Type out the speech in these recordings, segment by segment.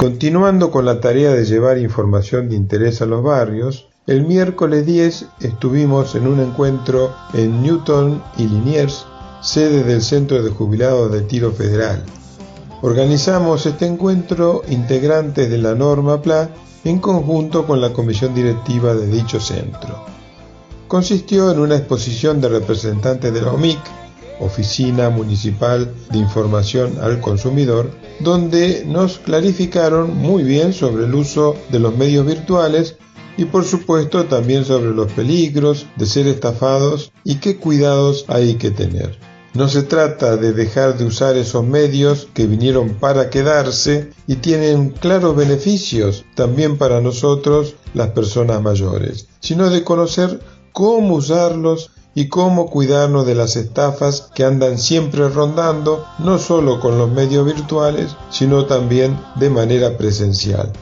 Continuando con la tarea de llevar información de interés a los barrios, el miércoles 10 estuvimos en un encuentro en Newton y Liniers, sede del Centro de Jubilados de Tiro Federal. Organizamos este encuentro integrantes de la norma PLA en conjunto con la comisión directiva de dicho centro consistió en una exposición de representantes de la OMIC, Oficina Municipal de Información al Consumidor, donde nos clarificaron muy bien sobre el uso de los medios virtuales y por supuesto también sobre los peligros de ser estafados y qué cuidados hay que tener. No se trata de dejar de usar esos medios que vinieron para quedarse y tienen claros beneficios también para nosotros las personas mayores, sino de conocer cómo usarlos y cómo cuidarnos de las estafas que andan siempre rondando, no solo con los medios virtuales, sino también de manera presencial.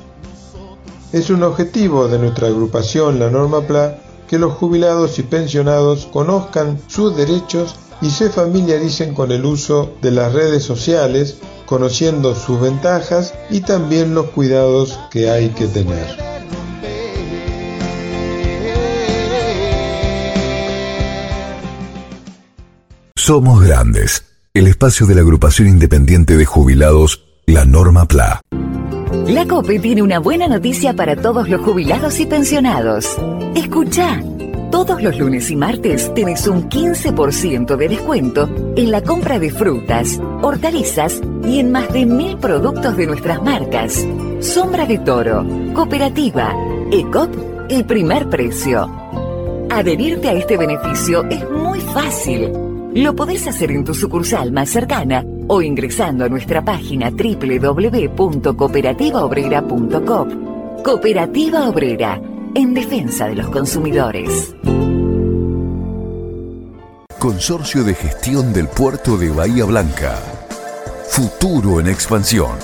Es un objetivo de nuestra agrupación, la Norma PLA, que los jubilados y pensionados conozcan sus derechos y se familiaricen con el uso de las redes sociales, conociendo sus ventajas y también los cuidados que hay que tener. Somos Grandes, el espacio de la agrupación independiente de jubilados, la Norma PLA. La COPE tiene una buena noticia para todos los jubilados y pensionados. Escucha. Todos los lunes y martes tenés un 15% de descuento en la compra de frutas, hortalizas y en más de mil productos de nuestras marcas. Sombra de Toro, Cooperativa, ECOP, el primer precio. Adherirte a este beneficio es muy fácil. Lo podés hacer en tu sucursal más cercana o ingresando a nuestra página www.cooperativaobrera.com. Cooperativa Obrera, en defensa de los consumidores. Consorcio de Gestión del Puerto de Bahía Blanca. Futuro en expansión.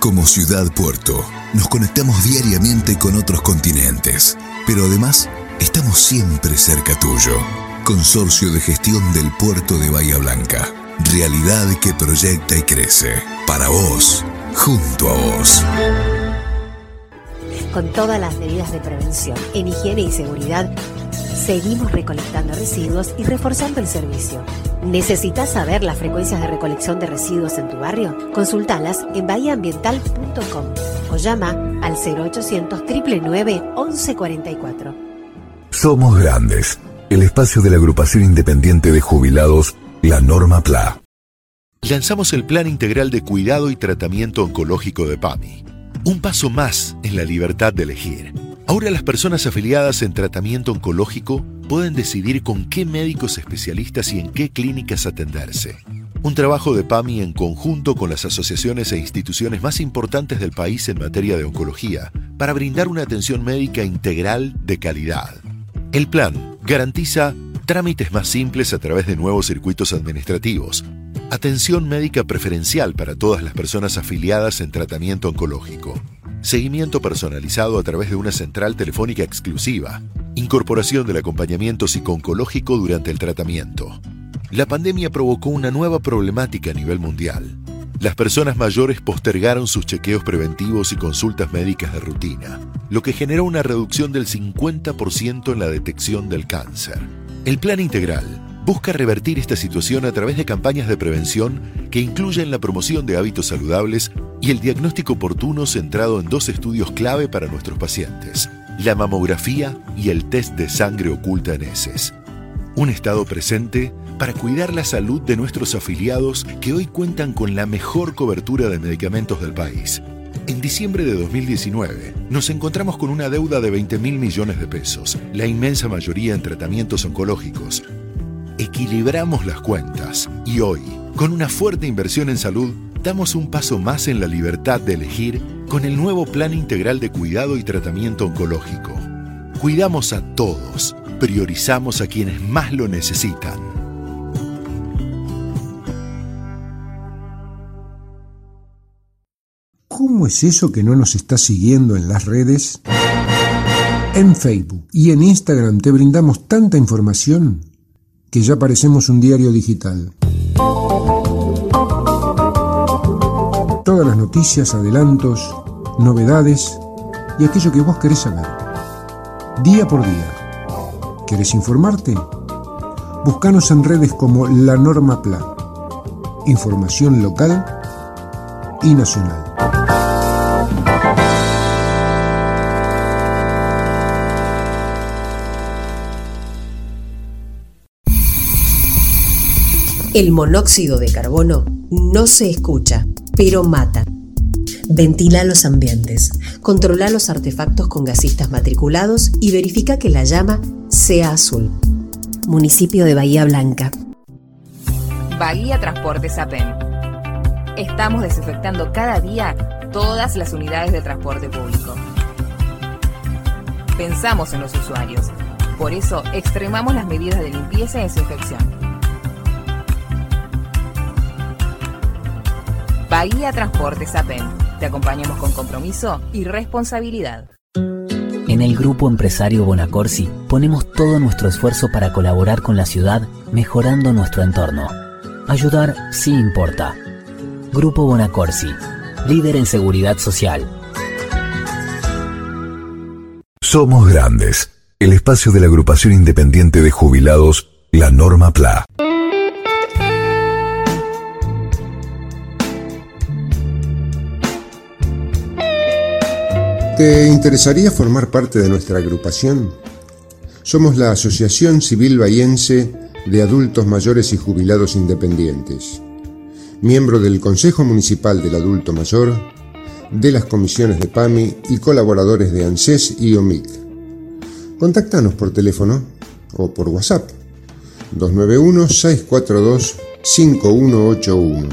Como ciudad puerto, nos conectamos diariamente con otros continentes, pero además estamos siempre cerca tuyo. Consorcio de Gestión del Puerto de Bahía Blanca. Realidad que proyecta y crece. Para vos, junto a vos. Con todas las medidas de prevención en higiene y seguridad, seguimos recolectando residuos y reforzando el servicio. ¿Necesitas saber las frecuencias de recolección de residuos en tu barrio? Consultalas en bahiaambiental.com o llama al 0800 999 1144. Somos grandes el espacio de la agrupación independiente de jubilados, la Norma PLA. Lanzamos el Plan Integral de Cuidado y Tratamiento Oncológico de PAMI. Un paso más en la libertad de elegir. Ahora las personas afiliadas en tratamiento oncológico pueden decidir con qué médicos especialistas y en qué clínicas atenderse. Un trabajo de PAMI en conjunto con las asociaciones e instituciones más importantes del país en materia de oncología para brindar una atención médica integral de calidad. El plan garantiza trámites más simples a través de nuevos circuitos administrativos, atención médica preferencial para todas las personas afiliadas en tratamiento oncológico, seguimiento personalizado a través de una central telefónica exclusiva, incorporación del acompañamiento psiconcológico durante el tratamiento. La pandemia provocó una nueva problemática a nivel mundial. Las personas mayores postergaron sus chequeos preventivos y consultas médicas de rutina, lo que generó una reducción del 50% en la detección del cáncer. El plan integral busca revertir esta situación a través de campañas de prevención que incluyen la promoción de hábitos saludables y el diagnóstico oportuno centrado en dos estudios clave para nuestros pacientes, la mamografía y el test de sangre oculta en heces. Un estado presente para cuidar la salud de nuestros afiliados que hoy cuentan con la mejor cobertura de medicamentos del país. En diciembre de 2019 nos encontramos con una deuda de 20 mil millones de pesos, la inmensa mayoría en tratamientos oncológicos. Equilibramos las cuentas y hoy, con una fuerte inversión en salud, damos un paso más en la libertad de elegir con el nuevo Plan Integral de Cuidado y Tratamiento Oncológico. Cuidamos a todos, priorizamos a quienes más lo necesitan. ¿Cómo es eso que no nos está siguiendo en las redes? En Facebook y en Instagram te brindamos tanta información que ya parecemos un diario digital. Todas las noticias, adelantos, novedades y aquello que vos querés saber. Día por día. ¿Querés informarte? Búscanos en redes como La Norma Pla. Información local y nacional. El monóxido de carbono no se escucha, pero mata. Ventila los ambientes, controla los artefactos con gasistas matriculados y verifica que la llama sea azul. Municipio de Bahía Blanca. Bahía Transporte Sapen. Estamos desinfectando cada día todas las unidades de transporte público. Pensamos en los usuarios. Por eso extremamos las medidas de limpieza y desinfección Bahía Transporte Sapen. Te acompañamos con compromiso y responsabilidad. En el Grupo Empresario Bonacorsi ponemos todo nuestro esfuerzo para colaborar con la ciudad mejorando nuestro entorno. Ayudar sí importa. Grupo Bonacorsi, líder en seguridad social. Somos Grandes, el espacio de la agrupación independiente de jubilados, la Norma PLA. ¿Te interesaría formar parte de nuestra agrupación? Somos la Asociación Civil Bahiense de Adultos Mayores y Jubilados Independientes, miembro del Consejo Municipal del Adulto Mayor, de las comisiones de PAMI y colaboradores de ANSES y OMIC. Contáctanos por teléfono o por WhatsApp 291-642-5181.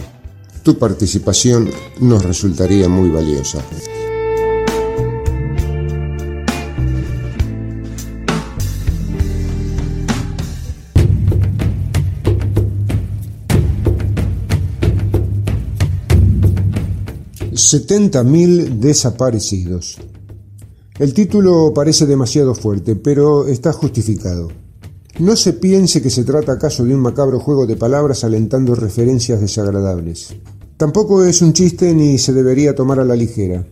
Tu participación nos resultaría muy valiosa. 70.000 desaparecidos. El título parece demasiado fuerte, pero está justificado. No se piense que se trata acaso de un macabro juego de palabras alentando referencias desagradables. Tampoco es un chiste ni se debería tomar a la ligera.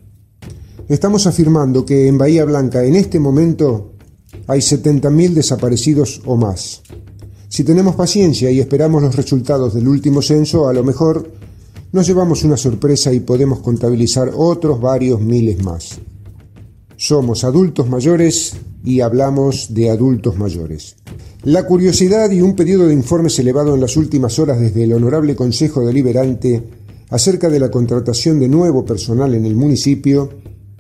Estamos afirmando que en Bahía Blanca en este momento hay 70.000 desaparecidos o más. Si tenemos paciencia y esperamos los resultados del último censo, a lo mejor nos llevamos una sorpresa y podemos contabilizar otros varios miles más. Somos adultos mayores y hablamos de adultos mayores. La curiosidad y un pedido de informes elevado en las últimas horas desde el Honorable Consejo Deliberante acerca de la contratación de nuevo personal en el municipio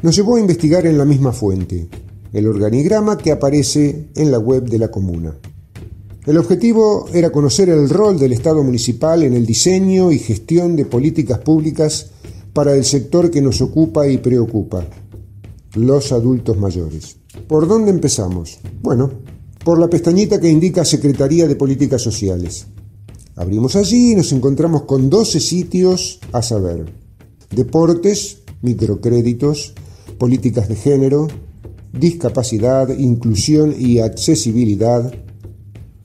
nos llevó a investigar en la misma fuente, el organigrama que aparece en la web de la comuna. El objetivo era conocer el rol del Estado municipal en el diseño y gestión de políticas públicas para el sector que nos ocupa y preocupa, los adultos mayores. ¿Por dónde empezamos? Bueno, por la pestañita que indica Secretaría de Políticas Sociales. Abrimos allí y nos encontramos con 12 sitios a saber. Deportes, microcréditos, políticas de género, discapacidad, inclusión y accesibilidad,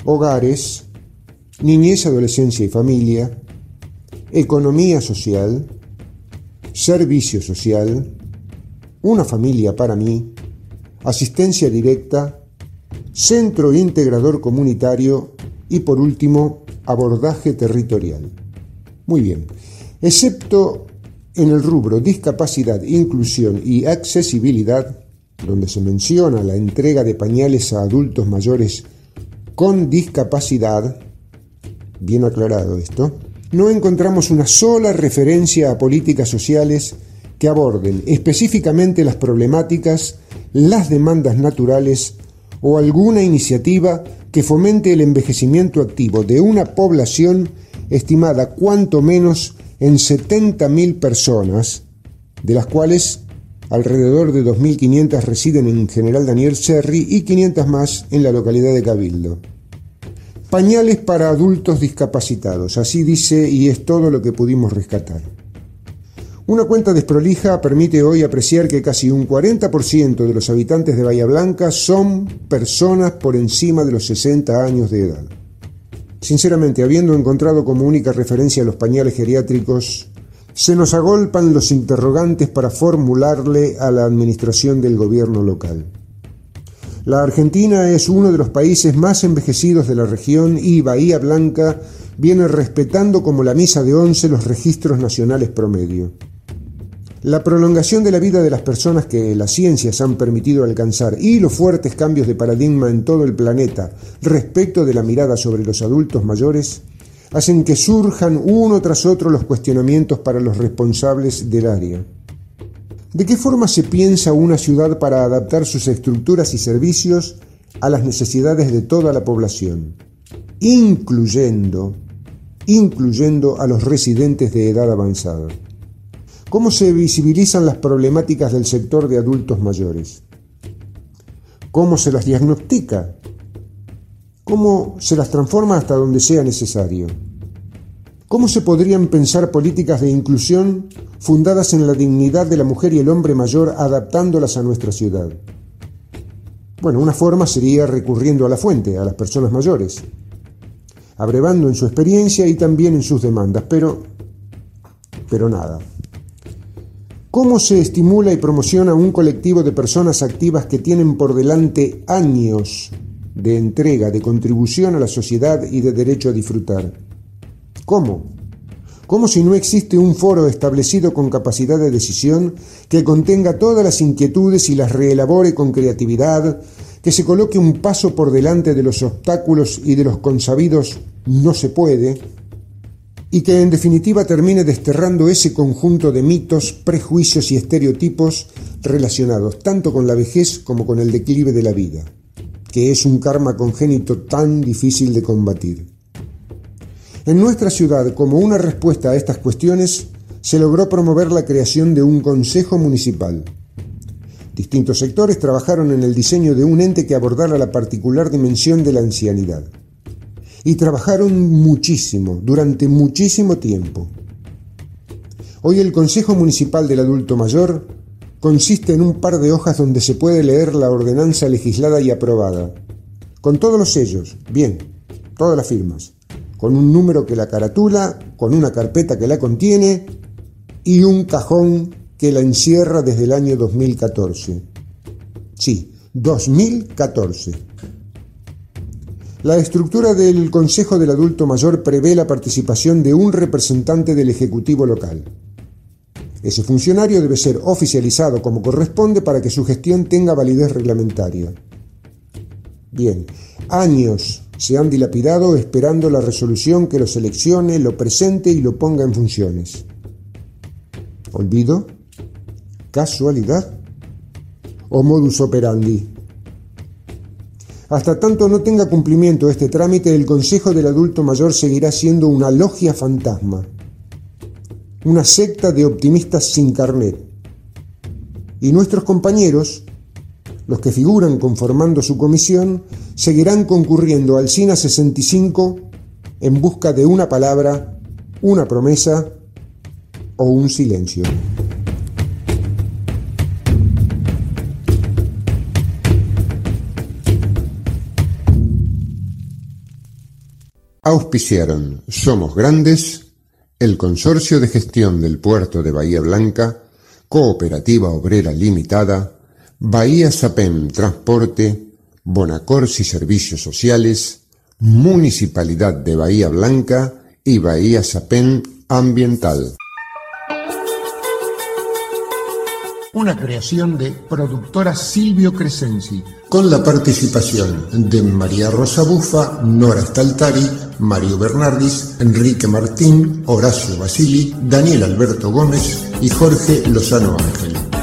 hogares, niñez, adolescencia y familia, economía social, servicio social, una familia para mí, asistencia directa, centro integrador comunitario y por último, abordaje territorial. Muy bien, excepto en el rubro discapacidad, inclusión y accesibilidad, donde se menciona la entrega de pañales a adultos mayores con discapacidad, bien aclarado esto, no encontramos una sola referencia a políticas sociales que aborden específicamente las problemáticas, las demandas naturales o alguna iniciativa que fomente el envejecimiento activo de una población estimada cuanto menos en 70.000 personas, de las cuales alrededor de 2.500 residen en General Daniel Serri y 500 más en la localidad de Cabildo. Pañales para adultos discapacitados, así dice y es todo lo que pudimos rescatar. Una cuenta desprolija permite hoy apreciar que casi un 40% de los habitantes de Bahía Blanca son personas por encima de los 60 años de edad. Sinceramente, habiendo encontrado como única referencia los pañales geriátricos, se nos agolpan los interrogantes para formularle a la administración del gobierno local. La Argentina es uno de los países más envejecidos de la región y Bahía Blanca viene respetando como la misa de once los registros nacionales promedio. La prolongación de la vida de las personas que las ciencias han permitido alcanzar y los fuertes cambios de paradigma en todo el planeta respecto de la mirada sobre los adultos mayores hacen que surjan uno tras otro los cuestionamientos para los responsables del área. ¿De qué forma se piensa una ciudad para adaptar sus estructuras y servicios a las necesidades de toda la población, incluyendo, incluyendo a los residentes de edad avanzada? ¿Cómo se visibilizan las problemáticas del sector de adultos mayores? ¿Cómo se las diagnostica? ¿Cómo se las transforma hasta donde sea necesario? ¿Cómo se podrían pensar políticas de inclusión fundadas en la dignidad de la mujer y el hombre mayor adaptándolas a nuestra ciudad? Bueno, una forma sería recurriendo a la fuente, a las personas mayores, abrevando en su experiencia y también en sus demandas, pero, pero nada. ¿Cómo se estimula y promociona un colectivo de personas activas que tienen por delante años de entrega, de contribución a la sociedad y de derecho a disfrutar? ¿Cómo? ¿Cómo si no existe un foro establecido con capacidad de decisión que contenga todas las inquietudes y las reelabore con creatividad, que se coloque un paso por delante de los obstáculos y de los consabidos no se puede, y que en definitiva termine desterrando ese conjunto de mitos, prejuicios y estereotipos relacionados tanto con la vejez como con el declive de la vida, que es un karma congénito tan difícil de combatir. En nuestra ciudad, como una respuesta a estas cuestiones, se logró promover la creación de un Consejo Municipal. Distintos sectores trabajaron en el diseño de un ente que abordara la particular dimensión de la ancianidad y trabajaron muchísimo, durante muchísimo tiempo. Hoy el Consejo Municipal del Adulto Mayor consiste en un par de hojas donde se puede leer la ordenanza legislada y aprobada, con todos los sellos, bien, todas las firmas, con un número que la caratula, con una carpeta que la contiene y un cajón que la encierra desde el año 2014. Sí, 2014. La estructura del Consejo del Adulto Mayor prevé la participación de un representante del Ejecutivo local. Ese funcionario debe ser oficializado como corresponde para que su gestión tenga validez reglamentaria. Bien, años se han dilapidado esperando la resolución que lo seleccione, lo presente y lo ponga en funciones. ¿Olvido? ¿Casualidad? ¿O modus operandi? Hasta tanto no tenga cumplimiento este trámite, el Consejo del Adulto Mayor seguirá siendo una logia fantasma, una secta de optimistas sin carnet. Y nuestros compañeros, los que figuran conformando su comisión, seguirán concurriendo al SINA 65 en busca de una palabra, una promesa o un silencio. Auspiciaron Somos Grandes el Consorcio de Gestión del Puerto de Bahía Blanca, Cooperativa Obrera Limitada, Bahía Sapem Transporte, Bonacorsi Servicios Sociales, Municipalidad de Bahía Blanca y Bahía Sapem Ambiental. Una creación de productora Silvio Crescenzi. Con la participación de María Rosa Bufa, Nora Staltari, Mario Bernardis, Enrique Martín, Horacio Basili, Daniel Alberto Gómez y Jorge Lozano Ángel.